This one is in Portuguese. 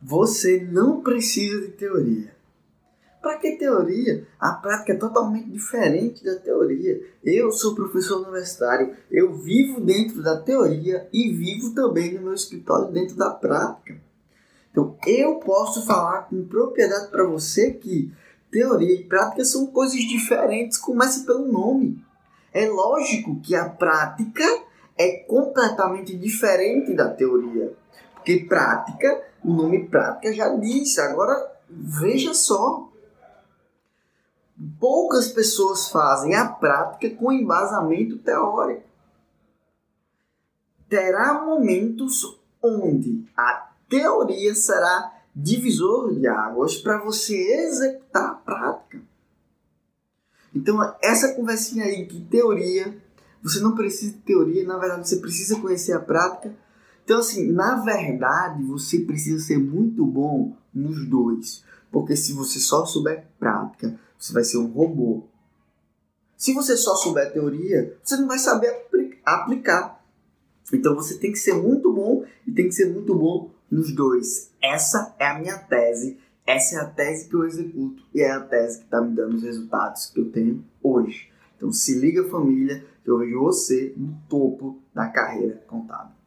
Você não precisa de teoria. Para que teoria? A prática é totalmente diferente da teoria. Eu sou professor universitário, eu vivo dentro da teoria e vivo também no meu escritório dentro da prática. Então, eu posso falar com propriedade para você que teoria e prática são coisas diferentes, começa pelo nome. É lógico que a prática é completamente diferente da teoria. Porque prática, o nome prática já disse. Agora, veja só. Poucas pessoas fazem a prática com embasamento teórico. Terá momentos onde a teoria será divisor de águas para você executar a prática. Então, essa conversinha aí de teoria, você não precisa de teoria, na verdade, você precisa conhecer a prática. Então, assim, na verdade, você precisa ser muito bom nos dois. Porque se você só souber prática, você vai ser um robô. Se você só souber teoria, você não vai saber aplicar. Então você tem que ser muito bom e tem que ser muito bom nos dois. Essa é a minha tese, essa é a tese que eu executo e é a tese que está me dando os resultados que eu tenho hoje. Então se liga família, que eu vejo você no topo da carreira contábil.